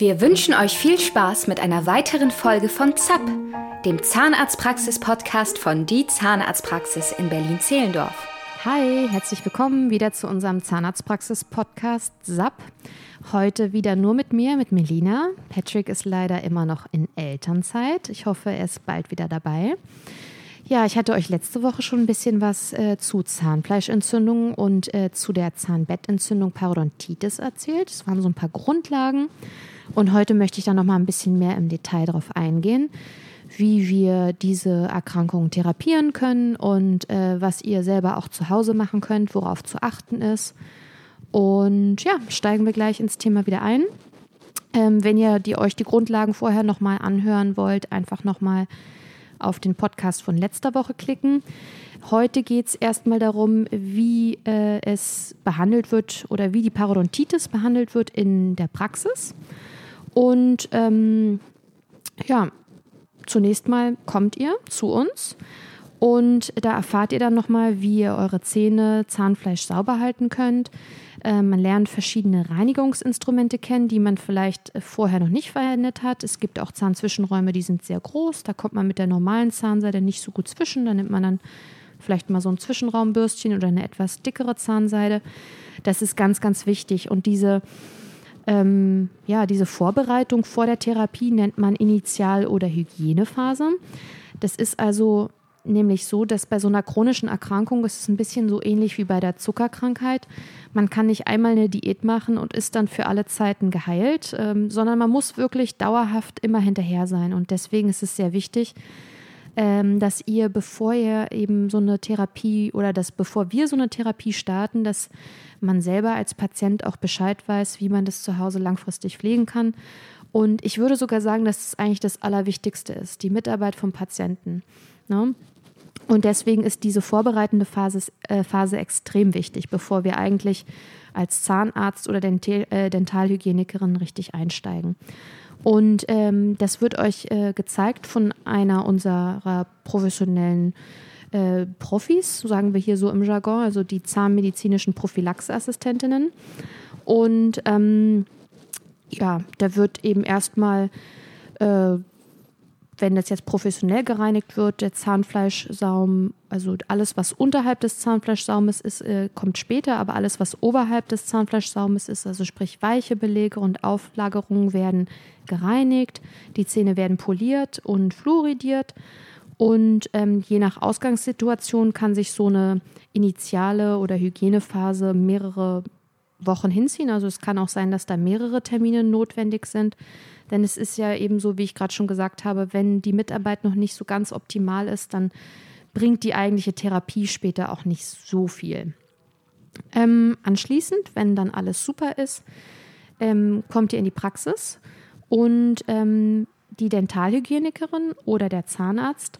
Wir wünschen euch viel Spaß mit einer weiteren Folge von ZAP, dem Zahnarztpraxis-Podcast von Die Zahnarztpraxis in Berlin-Zehlendorf. Hi, herzlich willkommen wieder zu unserem Zahnarztpraxis-Podcast ZAP. Heute wieder nur mit mir, mit Melina. Patrick ist leider immer noch in Elternzeit. Ich hoffe, er ist bald wieder dabei. Ja, ich hatte euch letzte Woche schon ein bisschen was äh, zu Zahnfleischentzündungen und äh, zu der Zahnbettentzündung Parodontitis erzählt. Das waren so ein paar Grundlagen. Und heute möchte ich da noch mal ein bisschen mehr im Detail darauf eingehen, wie wir diese Erkrankungen therapieren können und äh, was ihr selber auch zu Hause machen könnt, worauf zu achten ist. Und ja, steigen wir gleich ins Thema wieder ein. Ähm, wenn ihr die, euch die Grundlagen vorher noch mal anhören wollt, einfach noch mal auf den Podcast von letzter Woche klicken. Heute geht es erstmal darum, wie äh, es behandelt wird oder wie die Parodontitis behandelt wird in der Praxis. Und ähm, ja, zunächst mal kommt ihr zu uns und da erfahrt ihr dann nochmal, wie ihr eure Zähne, Zahnfleisch sauber halten könnt. Äh, man lernt verschiedene Reinigungsinstrumente kennen, die man vielleicht vorher noch nicht verwendet hat. Es gibt auch Zahnzwischenräume, die sind sehr groß. Da kommt man mit der normalen Zahnseide nicht so gut zwischen. Da nimmt man dann vielleicht mal so ein Zwischenraumbürstchen oder eine etwas dickere Zahnseide. Das ist ganz, ganz wichtig. Und diese ähm, ja, diese Vorbereitung vor der Therapie nennt man Initial- oder Hygienephase. Das ist also nämlich so, dass bei so einer chronischen Erkrankung ist es ein bisschen so ähnlich wie bei der Zuckerkrankheit. Man kann nicht einmal eine Diät machen und ist dann für alle Zeiten geheilt, ähm, sondern man muss wirklich dauerhaft immer hinterher sein. Und deswegen ist es sehr wichtig, ähm, dass ihr, bevor ihr eben so eine Therapie oder dass bevor wir so eine Therapie starten, dass man selber als Patient auch Bescheid weiß, wie man das zu Hause langfristig pflegen kann. Und ich würde sogar sagen, dass es eigentlich das Allerwichtigste ist, die Mitarbeit vom Patienten. Ne? Und deswegen ist diese vorbereitende Phase, äh, Phase extrem wichtig, bevor wir eigentlich als Zahnarzt oder Dental, äh, Dentalhygienikerin richtig einsteigen. Und ähm, das wird euch äh, gezeigt von einer unserer professionellen äh, Profis, sagen wir hier so im Jargon, also die zahnmedizinischen Prophylaxeassistentinnen. Und ähm, ja, da wird eben erstmal, äh, wenn das jetzt professionell gereinigt wird, der Zahnfleischsaum, also alles, was unterhalb des Zahnfleischsaumes ist, äh, kommt später, aber alles, was oberhalb des Zahnfleischsaumes ist, also sprich weiche Belege und Auflagerungen, werden gereinigt. Die Zähne werden poliert und fluoridiert. Und ähm, je nach Ausgangssituation kann sich so eine initiale oder Hygienephase mehrere Wochen hinziehen. Also es kann auch sein, dass da mehrere Termine notwendig sind. Denn es ist ja eben so, wie ich gerade schon gesagt habe, wenn die Mitarbeit noch nicht so ganz optimal ist, dann bringt die eigentliche Therapie später auch nicht so viel. Ähm, anschließend, wenn dann alles super ist, ähm, kommt ihr in die Praxis und ähm, die Dentalhygienikerin oder der Zahnarzt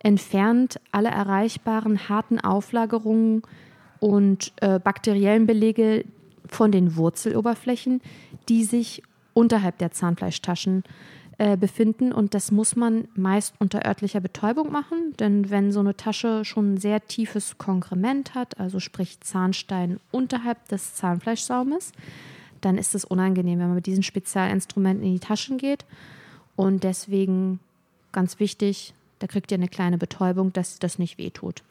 entfernt alle erreichbaren harten Auflagerungen und äh, bakteriellen Belege von den Wurzeloberflächen, die sich unterhalb der Zahnfleischtaschen äh, befinden. Und das muss man meist unter örtlicher Betäubung machen, denn wenn so eine Tasche schon ein sehr tiefes Konkrement hat, also sprich Zahnstein unterhalb des Zahnfleischsaumes, dann ist es unangenehm, wenn man mit diesen Spezialinstrumenten in die Taschen geht. Und deswegen ganz wichtig, da kriegt ihr eine kleine Betäubung, dass das nicht wehtut.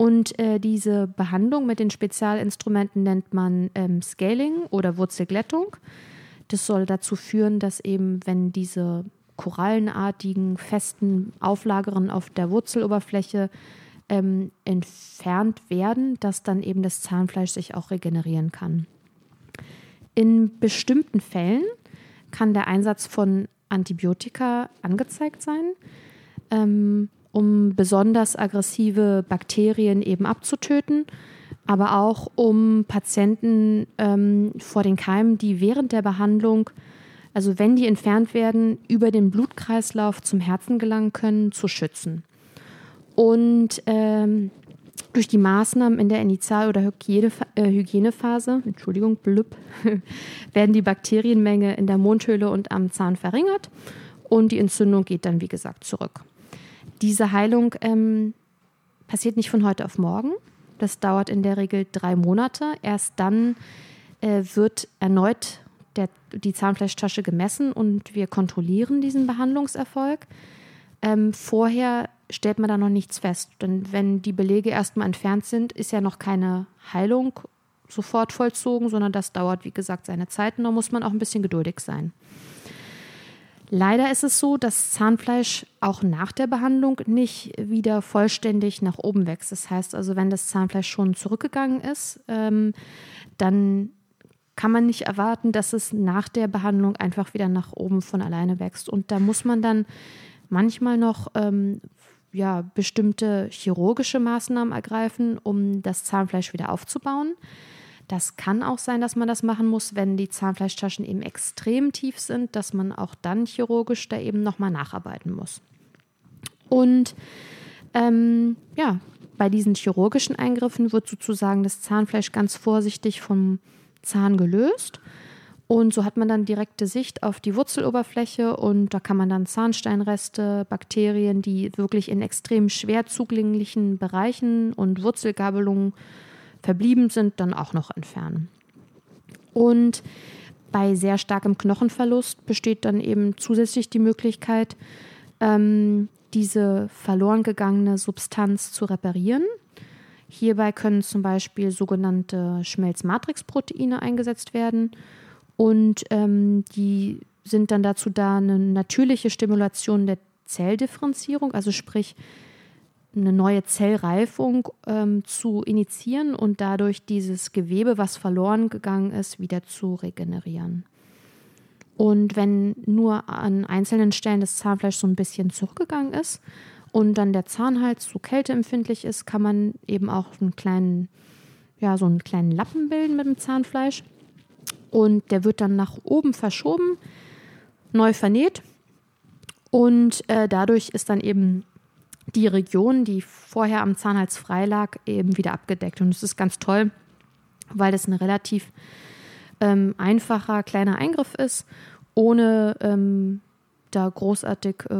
Und äh, diese Behandlung mit den Spezialinstrumenten nennt man ähm, Scaling oder Wurzelglättung. Das soll dazu führen, dass eben, wenn diese korallenartigen, festen Auflagerungen auf der Wurzeloberfläche ähm, entfernt werden, dass dann eben das Zahnfleisch sich auch regenerieren kann. In bestimmten Fällen kann der Einsatz von Antibiotika angezeigt sein, ähm, um besonders aggressive Bakterien eben abzutöten, aber auch um Patienten ähm, vor den Keimen, die während der Behandlung, also wenn die entfernt werden, über den Blutkreislauf zum Herzen gelangen können, zu schützen. Und ähm, durch die Maßnahmen in der Initial- oder äh, Hygienephase, Entschuldigung, blüpp, werden die Bakterienmenge in der Mundhöhle und am Zahn verringert und die Entzündung geht dann, wie gesagt, zurück. Diese Heilung ähm, passiert nicht von heute auf morgen. Das dauert in der Regel drei Monate. Erst dann äh, wird erneut der, die Zahnfleischtasche gemessen und wir kontrollieren diesen Behandlungserfolg. Ähm, vorher stellt man da noch nichts fest. Denn wenn die Belege erstmal entfernt sind, ist ja noch keine Heilung sofort vollzogen, sondern das dauert, wie gesagt, seine Zeit und da muss man auch ein bisschen geduldig sein. Leider ist es so, dass Zahnfleisch auch nach der Behandlung nicht wieder vollständig nach oben wächst. Das heißt also, wenn das Zahnfleisch schon zurückgegangen ist, ähm, dann kann man nicht erwarten, dass es nach der Behandlung einfach wieder nach oben von alleine wächst. Und da muss man dann manchmal noch ähm, ja, bestimmte chirurgische Maßnahmen ergreifen, um das Zahnfleisch wieder aufzubauen. Das kann auch sein, dass man das machen muss, wenn die Zahnfleischtaschen eben extrem tief sind, dass man auch dann chirurgisch da eben nochmal nacharbeiten muss. Und ähm, ja, bei diesen chirurgischen Eingriffen wird sozusagen das Zahnfleisch ganz vorsichtig vom Zahn gelöst. Und so hat man dann direkte Sicht auf die Wurzeloberfläche und da kann man dann Zahnsteinreste, Bakterien, die wirklich in extrem schwer zugänglichen Bereichen und Wurzelgabelungen verblieben sind, dann auch noch entfernen. Und bei sehr starkem Knochenverlust besteht dann eben zusätzlich die Möglichkeit, ähm, diese verloren gegangene Substanz zu reparieren. Hierbei können zum Beispiel sogenannte Schmelzmatrixproteine eingesetzt werden und ähm, die sind dann dazu da, eine natürliche Stimulation der Zelldifferenzierung, also sprich eine neue Zellreifung ähm, zu initiieren und dadurch dieses Gewebe, was verloren gegangen ist, wieder zu regenerieren. Und wenn nur an einzelnen Stellen das Zahnfleisch so ein bisschen zurückgegangen ist und dann der Zahnhals zu Kälte empfindlich ist, kann man eben auch einen kleinen, ja, so einen kleinen Lappen bilden mit dem Zahnfleisch. Und der wird dann nach oben verschoben, neu vernäht. Und äh, dadurch ist dann eben die Region, die vorher am Zahnhals frei lag, eben wieder abgedeckt. Und es ist ganz toll, weil das ein relativ ähm, einfacher, kleiner Eingriff ist, ohne ähm, da großartig äh,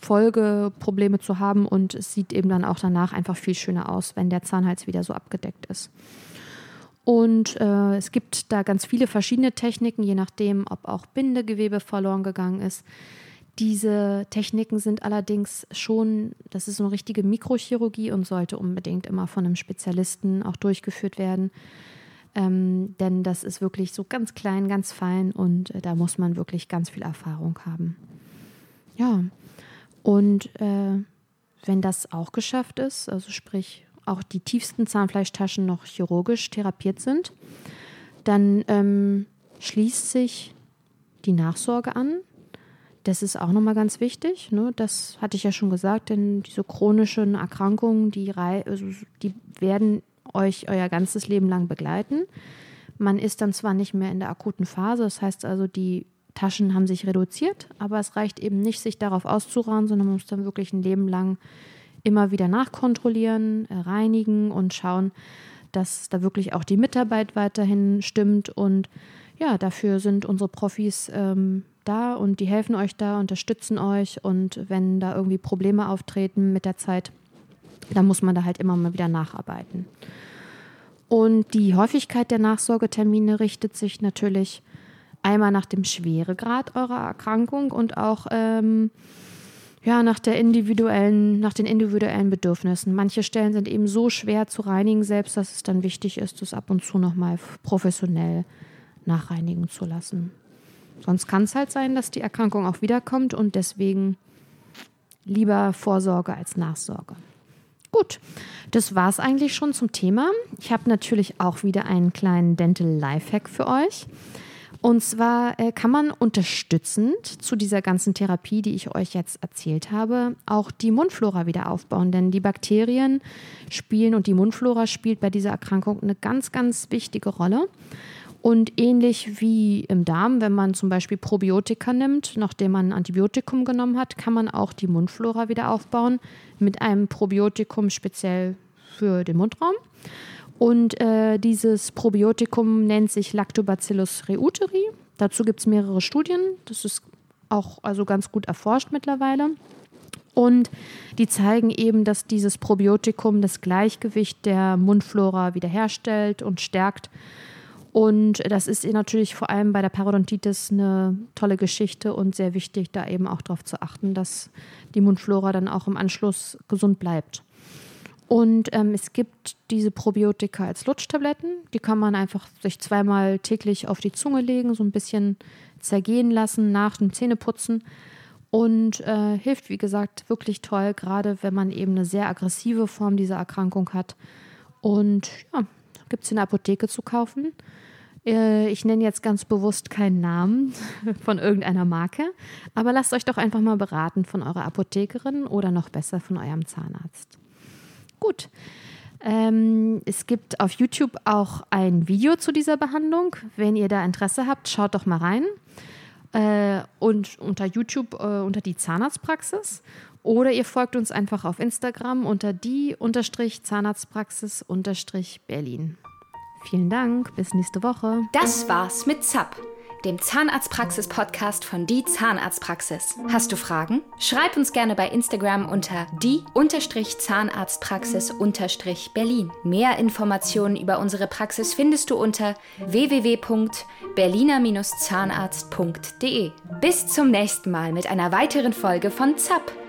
Folgeprobleme zu haben. Und es sieht eben dann auch danach einfach viel schöner aus, wenn der Zahnhals wieder so abgedeckt ist. Und äh, es gibt da ganz viele verschiedene Techniken, je nachdem, ob auch Bindegewebe verloren gegangen ist. Diese Techniken sind allerdings schon, das ist so eine richtige Mikrochirurgie und sollte unbedingt immer von einem Spezialisten auch durchgeführt werden. Ähm, denn das ist wirklich so ganz klein, ganz fein und äh, da muss man wirklich ganz viel Erfahrung haben. Ja, und äh, wenn das auch geschafft ist, also sprich auch die tiefsten Zahnfleischtaschen noch chirurgisch therapiert sind, dann ähm, schließt sich die Nachsorge an. Das ist auch nochmal ganz wichtig. Ne? Das hatte ich ja schon gesagt, denn diese chronischen Erkrankungen, die, also die werden euch euer ganzes Leben lang begleiten. Man ist dann zwar nicht mehr in der akuten Phase, das heißt also, die Taschen haben sich reduziert, aber es reicht eben nicht, sich darauf auszuruhen, sondern man muss dann wirklich ein Leben lang immer wieder nachkontrollieren, reinigen und schauen, dass da wirklich auch die Mitarbeit weiterhin stimmt. Und ja, dafür sind unsere Profis ähm, da und die helfen euch da, unterstützen euch und wenn da irgendwie Probleme auftreten mit der Zeit, dann muss man da halt immer mal wieder nacharbeiten. Und die Häufigkeit der Nachsorgetermine richtet sich natürlich einmal nach dem Schweregrad eurer Erkrankung und auch ähm, ja, nach, der individuellen, nach den individuellen Bedürfnissen. Manche Stellen sind eben so schwer zu reinigen, selbst dass es dann wichtig ist, das ab und zu nochmal professionell nachreinigen zu lassen. Sonst kann es halt sein, dass die Erkrankung auch wiederkommt und deswegen lieber Vorsorge als Nachsorge. Gut, das war es eigentlich schon zum Thema. Ich habe natürlich auch wieder einen kleinen Dental Lifehack für euch. Und zwar äh, kann man unterstützend zu dieser ganzen Therapie, die ich euch jetzt erzählt habe, auch die Mundflora wieder aufbauen. Denn die Bakterien spielen und die Mundflora spielt bei dieser Erkrankung eine ganz, ganz wichtige Rolle. Und ähnlich wie im Darm, wenn man zum Beispiel Probiotika nimmt, nachdem man ein Antibiotikum genommen hat, kann man auch die Mundflora wieder aufbauen mit einem Probiotikum speziell für den Mundraum. Und äh, dieses Probiotikum nennt sich Lactobacillus reuteri. Dazu gibt es mehrere Studien. Das ist auch also ganz gut erforscht mittlerweile. Und die zeigen eben, dass dieses Probiotikum das Gleichgewicht der Mundflora wiederherstellt und stärkt Und das ist natürlich vor allem bei der Parodontitis eine tolle Geschichte und sehr wichtig, da eben auch darauf zu achten, dass die Mundflora dann auch im Anschluss gesund bleibt. Und ähm, es gibt diese Probiotika als Lutschtabletten. Die kann man einfach sich zweimal täglich auf die Zunge legen, so ein bisschen zergehen lassen nach dem Zähneputzen. Und äh, hilft, wie gesagt, wirklich toll, gerade wenn man eben eine sehr aggressive Form dieser Erkrankung hat. Und ja, gibt es in der Apotheke zu kaufen. Äh, ich nenne jetzt ganz bewusst keinen Namen von irgendeiner Marke, aber lasst euch doch einfach mal beraten von eurer Apothekerin oder noch besser von eurem Zahnarzt. Gut. Ähm, es gibt auf YouTube auch ein Video zu dieser Behandlung. Wenn ihr da Interesse habt, schaut doch mal rein. Äh, und unter YouTube äh, unter die Zahnarztpraxis. Oder ihr folgt uns einfach auf Instagram unter die Zahnarztpraxis Berlin. Vielen Dank, bis nächste Woche. Das war's mit ZAP, dem Zahnarztpraxis-Podcast von Die Zahnarztpraxis. Hast du Fragen? Schreib uns gerne bei Instagram unter die-zahnarztpraxis-berlin. Mehr Informationen über unsere Praxis findest du unter www.berliner-zahnarzt.de. Bis zum nächsten Mal mit einer weiteren Folge von ZAP